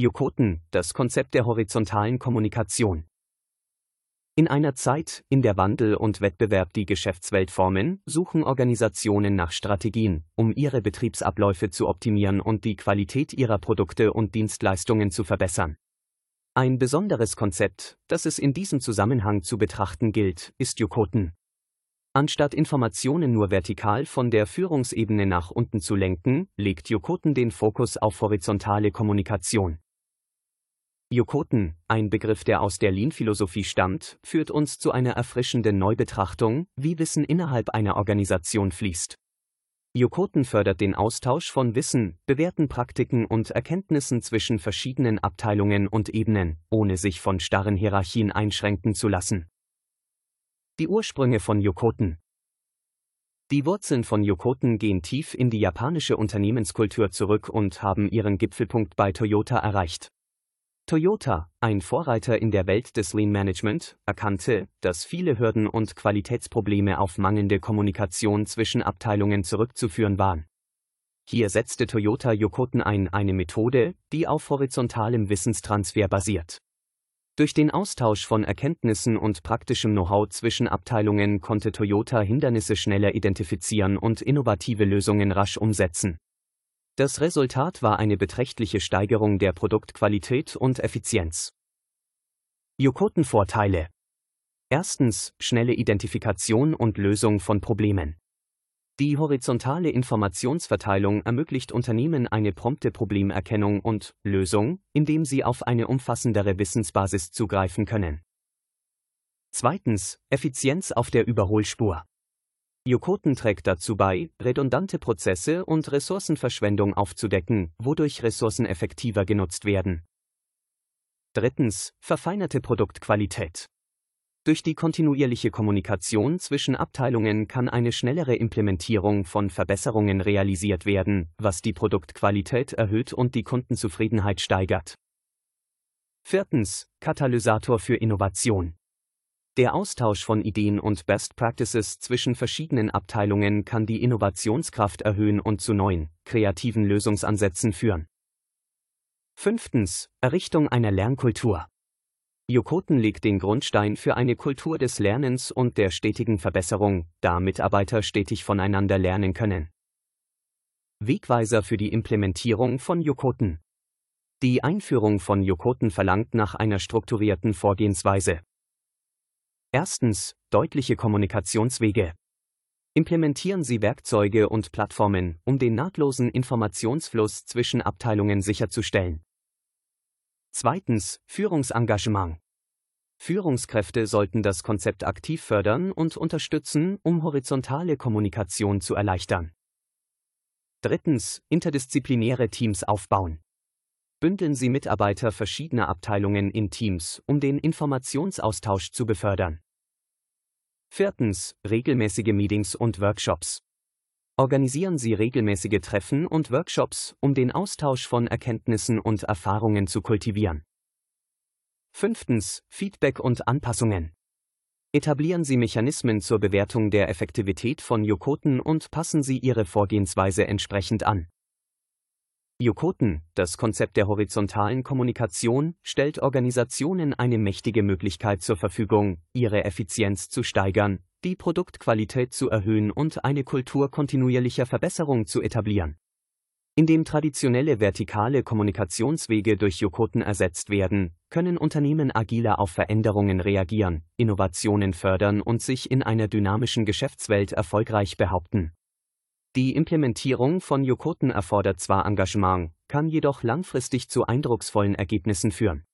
Jokoten, das Konzept der horizontalen Kommunikation. In einer Zeit, in der Wandel und Wettbewerb die Geschäftswelt formen, suchen Organisationen nach Strategien, um ihre Betriebsabläufe zu optimieren und die Qualität ihrer Produkte und Dienstleistungen zu verbessern. Ein besonderes Konzept, das es in diesem Zusammenhang zu betrachten gilt, ist Jokoten. Anstatt Informationen nur vertikal von der Führungsebene nach unten zu lenken, legt Jokoten den Fokus auf horizontale Kommunikation. Jokoten, ein Begriff, der aus der Lean-Philosophie stammt, führt uns zu einer erfrischenden Neubetrachtung, wie Wissen innerhalb einer Organisation fließt. Jokoten fördert den Austausch von Wissen, bewährten Praktiken und Erkenntnissen zwischen verschiedenen Abteilungen und Ebenen, ohne sich von starren Hierarchien einschränken zu lassen. Die Ursprünge von Jokoten Die Wurzeln von Jokoten gehen tief in die japanische Unternehmenskultur zurück und haben ihren Gipfelpunkt bei Toyota erreicht. Toyota, ein Vorreiter in der Welt des Lean Management, erkannte, dass viele Hürden und Qualitätsprobleme auf mangelnde Kommunikation zwischen Abteilungen zurückzuführen waren. Hier setzte Toyota Yokoten ein, eine Methode, die auf horizontalem Wissenstransfer basiert. Durch den Austausch von Erkenntnissen und praktischem Know-how zwischen Abteilungen konnte Toyota Hindernisse schneller identifizieren und innovative Lösungen rasch umsetzen. Das Resultat war eine beträchtliche Steigerung der Produktqualität und Effizienz. Jokoten-Vorteile Erstens, schnelle Identifikation und Lösung von Problemen. Die horizontale Informationsverteilung ermöglicht Unternehmen eine prompte Problemerkennung und Lösung, indem sie auf eine umfassendere Wissensbasis zugreifen können. Zweitens, Effizienz auf der Überholspur. Jokoten trägt dazu bei, redundante Prozesse und Ressourcenverschwendung aufzudecken, wodurch Ressourcen effektiver genutzt werden. Drittens, verfeinerte Produktqualität. Durch die kontinuierliche Kommunikation zwischen Abteilungen kann eine schnellere Implementierung von Verbesserungen realisiert werden, was die Produktqualität erhöht und die Kundenzufriedenheit steigert. Viertens, Katalysator für Innovation. Der Austausch von Ideen und Best Practices zwischen verschiedenen Abteilungen kann die Innovationskraft erhöhen und zu neuen, kreativen Lösungsansätzen führen. Fünftens. Errichtung einer Lernkultur. Jokoten legt den Grundstein für eine Kultur des Lernens und der stetigen Verbesserung, da Mitarbeiter stetig voneinander lernen können. Wegweiser für die Implementierung von Jokoten. Die Einführung von Jokoten verlangt nach einer strukturierten Vorgehensweise. Erstens, deutliche Kommunikationswege. Implementieren Sie Werkzeuge und Plattformen, um den nahtlosen Informationsfluss zwischen Abteilungen sicherzustellen. Zweitens, Führungsengagement. Führungskräfte sollten das Konzept aktiv fördern und unterstützen, um horizontale Kommunikation zu erleichtern. Drittens, interdisziplinäre Teams aufbauen bündeln Sie Mitarbeiter verschiedener Abteilungen in Teams, um den Informationsaustausch zu befördern. Viertens. Regelmäßige Meetings und Workshops. Organisieren Sie regelmäßige Treffen und Workshops, um den Austausch von Erkenntnissen und Erfahrungen zu kultivieren. Fünftens. Feedback und Anpassungen. Etablieren Sie Mechanismen zur Bewertung der Effektivität von Jokoten und passen Sie Ihre Vorgehensweise entsprechend an. Jokoten, das Konzept der horizontalen Kommunikation, stellt Organisationen eine mächtige Möglichkeit zur Verfügung, ihre Effizienz zu steigern, die Produktqualität zu erhöhen und eine Kultur kontinuierlicher Verbesserung zu etablieren. Indem traditionelle vertikale Kommunikationswege durch Jokoten ersetzt werden, können Unternehmen agiler auf Veränderungen reagieren, Innovationen fördern und sich in einer dynamischen Geschäftswelt erfolgreich behaupten. Die Implementierung von Jokoten erfordert zwar Engagement, kann jedoch langfristig zu eindrucksvollen Ergebnissen führen